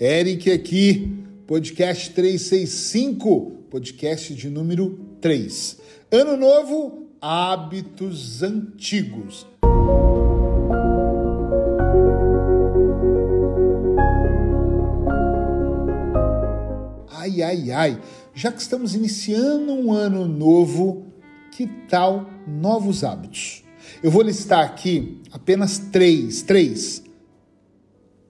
Eric aqui, podcast 365, podcast de número 3. Ano novo, hábitos antigos. Ai, ai, ai, já que estamos iniciando um ano novo, que tal novos hábitos? Eu vou listar aqui apenas três, três,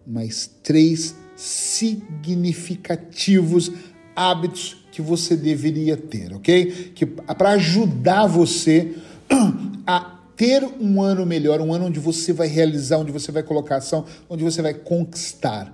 mas três significativos hábitos que você deveria ter, ok? Que para ajudar você a ter um ano melhor, um ano onde você vai realizar, onde você vai colocar ação, onde você vai conquistar.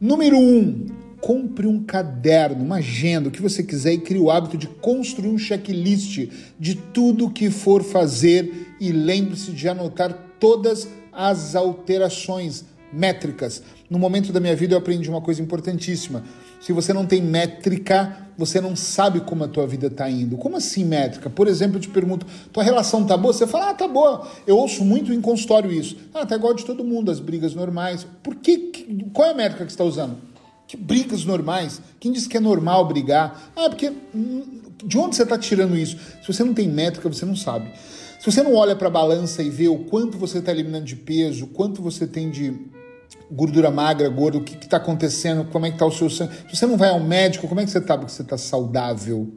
Número um, compre um caderno, uma agenda, o que você quiser e crie o hábito de construir um checklist de tudo que for fazer e lembre-se de anotar todas as alterações métricas. No momento da minha vida eu aprendi uma coisa importantíssima. Se você não tem métrica, você não sabe como a tua vida está indo. Como assim métrica? Por exemplo, eu te pergunto, tua relação tá boa? Você fala, ah, tá boa. Eu ouço muito em consultório isso. Ah, tá igual de todo mundo, as brigas normais. Por que? Qual é a métrica que está usando? Que brigas normais? Quem disse que é normal brigar? Ah, porque hum, de onde você está tirando isso? Se você não tem métrica, você não sabe. Se você não olha para a balança e vê o quanto você está eliminando de peso, quanto você tem de gordura magra, gordo, o que está acontecendo, como é que está o seu sangue. Se você não vai ao médico, como é que você está porque você está saudável?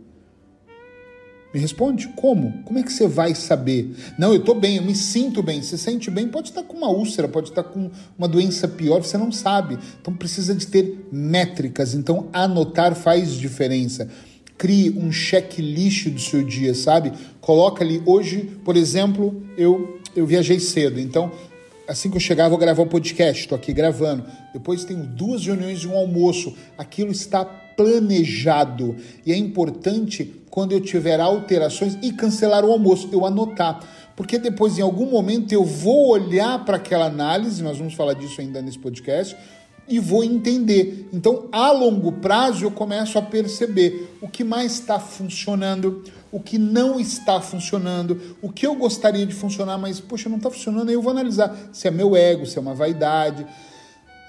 Me responde, como? Como é que você vai saber? Não, eu estou bem, eu me sinto bem. Se sente bem, pode estar com uma úlcera, pode estar com uma doença pior, você não sabe. Então precisa de ter métricas. Então anotar faz diferença. Crie um checklist do seu dia, sabe? Coloca ali, hoje, por exemplo, eu, eu viajei cedo, então assim que eu chegar, vou gravar o um podcast. Estou aqui gravando. Depois tenho duas reuniões e um almoço. Aquilo está planejado. E é importante, quando eu tiver alterações e cancelar o almoço, eu anotar. Porque depois, em algum momento, eu vou olhar para aquela análise, nós vamos falar disso ainda nesse podcast, e vou entender. Então, a longo prazo, eu começo a perceber o que mais está funcionando, o que não está funcionando, o que eu gostaria de funcionar, mas, poxa, não está funcionando. Aí eu vou analisar se é meu ego, se é uma vaidade,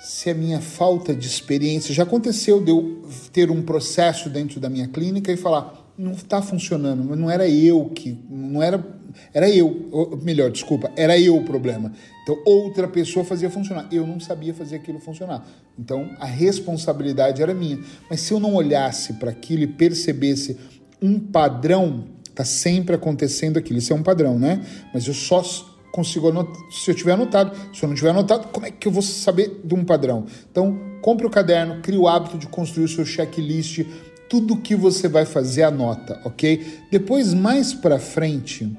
se é minha falta de experiência. Já aconteceu de eu ter um processo dentro da minha clínica e falar, não está funcionando, mas não era eu que, não era, era eu, ou, melhor, desculpa, era eu o problema. Então outra pessoa fazia funcionar, eu não sabia fazer aquilo funcionar. Então a responsabilidade era minha. Mas se eu não olhasse para aquilo e percebesse um padrão, está sempre acontecendo aquilo, isso é um padrão, né? Mas eu só consigo anotar, se eu tiver anotado, se eu não tiver anotado, como é que eu vou saber de um padrão? Então, compre o caderno, crie o hábito de construir o seu checklist, tudo que você vai fazer anota, ok? Depois, mais para frente,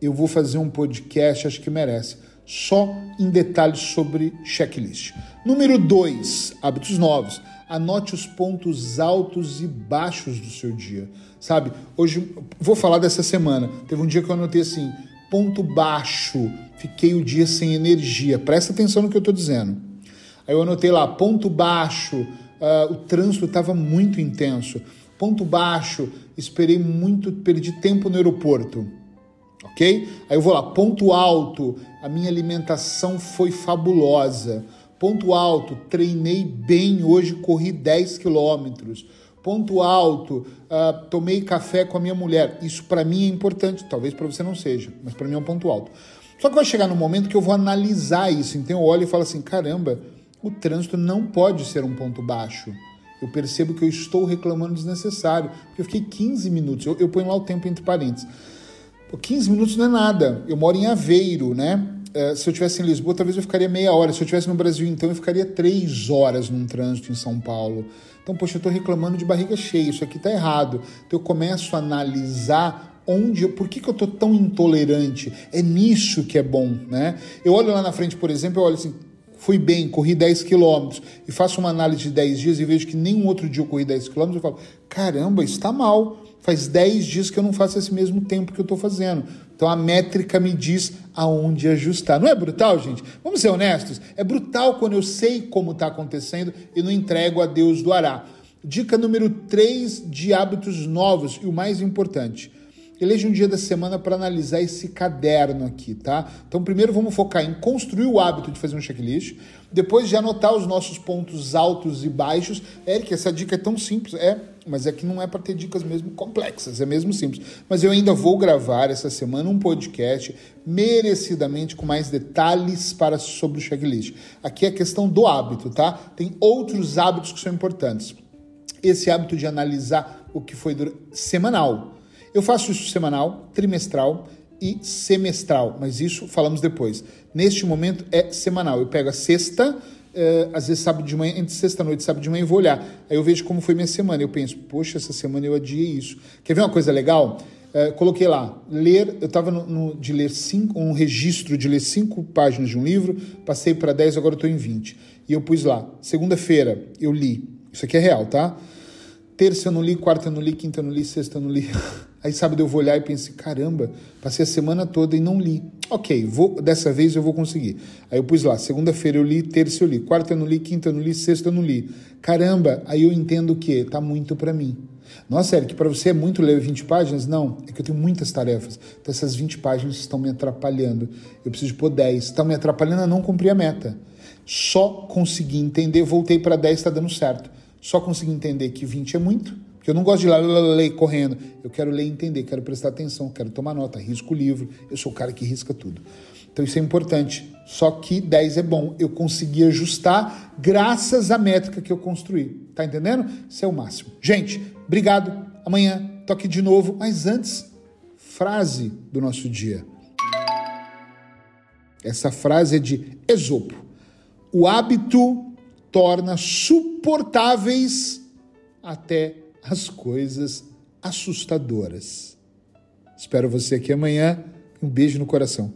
eu vou fazer um podcast, acho que merece, só em detalhes sobre checklist. Número 2, hábitos novos. Anote os pontos altos e baixos do seu dia. Sabe, hoje vou falar dessa semana. Teve um dia que eu anotei assim: ponto baixo, fiquei o dia sem energia. Presta atenção no que eu estou dizendo. Aí eu anotei lá, ponto baixo, uh, o trânsito estava muito intenso. Ponto baixo, esperei muito, perdi tempo no aeroporto. Ok? Aí eu vou lá, ponto alto, a minha alimentação foi fabulosa. Ponto alto, treinei bem hoje, corri 10 quilômetros. Ponto alto, uh, tomei café com a minha mulher. Isso para mim é importante, talvez para você não seja, mas para mim é um ponto alto. Só que vai chegar no momento que eu vou analisar isso. Então eu olho e falo assim: caramba, o trânsito não pode ser um ponto baixo. Eu percebo que eu estou reclamando desnecessário, porque eu fiquei 15 minutos, eu, eu ponho lá o tempo entre parênteses. Pô, 15 minutos não é nada. Eu moro em Aveiro, né? É, se eu tivesse em Lisboa, talvez eu ficaria meia hora. Se eu tivesse no Brasil, então, eu ficaria três horas num trânsito em São Paulo. Então, poxa, eu estou reclamando de barriga cheia, isso aqui está errado. Então, eu começo a analisar onde, por que, que eu estou tão intolerante? É nisso que é bom, né? Eu olho lá na frente, por exemplo, eu olho assim, fui bem, corri 10 quilômetros e faço uma análise de 10 dias e vejo que nenhum outro dia eu corri 10 quilômetros, eu falo, caramba, está mal. Faz 10 dias que eu não faço esse mesmo tempo que eu estou fazendo. Então a métrica me diz aonde ajustar. Não é brutal, gente? Vamos ser honestos. É brutal quando eu sei como está acontecendo e não entrego a Deus do Ará. Dica número 3 de hábitos novos e o mais importante. Eleja um dia da semana para analisar esse caderno aqui, tá? Então, primeiro vamos focar em construir o hábito de fazer um checklist, depois de anotar os nossos pontos altos e baixos. Eric, essa dica é tão simples, é, mas é que não é para ter dicas mesmo complexas, é mesmo simples. Mas eu ainda vou gravar essa semana um podcast merecidamente com mais detalhes para sobre o checklist. Aqui é a questão do hábito, tá? Tem outros hábitos que são importantes. Esse hábito de analisar o que foi semanal eu faço isso semanal, trimestral e semestral, mas isso falamos depois. Neste momento é semanal. Eu pego a sexta, uh, às vezes sábado de manhã, entre sexta-noite e sábado de manhã, e vou olhar. Aí eu vejo como foi minha semana. Eu penso, poxa, essa semana eu adiei isso. Quer ver uma coisa legal? Uh, coloquei lá, ler, eu estava de ler cinco, um registro de ler cinco páginas de um livro, passei para 10, agora estou em 20. E eu pus lá, segunda-feira eu li, isso aqui é real, tá? Terça eu não li, quarta eu não li, quinta eu não li, sexta eu não li. Aí sábado eu vou olhar e pensei, caramba, passei a semana toda e não li. Ok, vou, dessa vez eu vou conseguir. Aí eu pus lá, segunda-feira eu li, terça eu li, quarta eu não li, quinta eu não li, sexta eu não li. Caramba, aí eu entendo que tá muito para mim. Nossa, Eric, para você é muito ler 20 páginas? Não, é que eu tenho muitas tarefas. Então essas 20 páginas estão me atrapalhando. Eu preciso pôr 10. Estão me atrapalhando a não cumprir a meta. Só consegui entender, voltei para 10, está dando certo. Só consegui entender que 20 é muito porque eu não gosto de ler, correndo. Eu quero ler e entender, quero prestar atenção, quero tomar nota, risco o livro. Eu sou o cara que risca tudo. Então isso é importante. Só que 10 é bom. Eu consegui ajustar graças à métrica que eu construí. Tá entendendo? Isso é o máximo. Gente, obrigado. Amanhã toque de novo. Mas antes, frase do nosso dia. Essa frase é de Esopo. O hábito torna suportáveis até as coisas assustadoras. Espero você aqui amanhã. Um beijo no coração.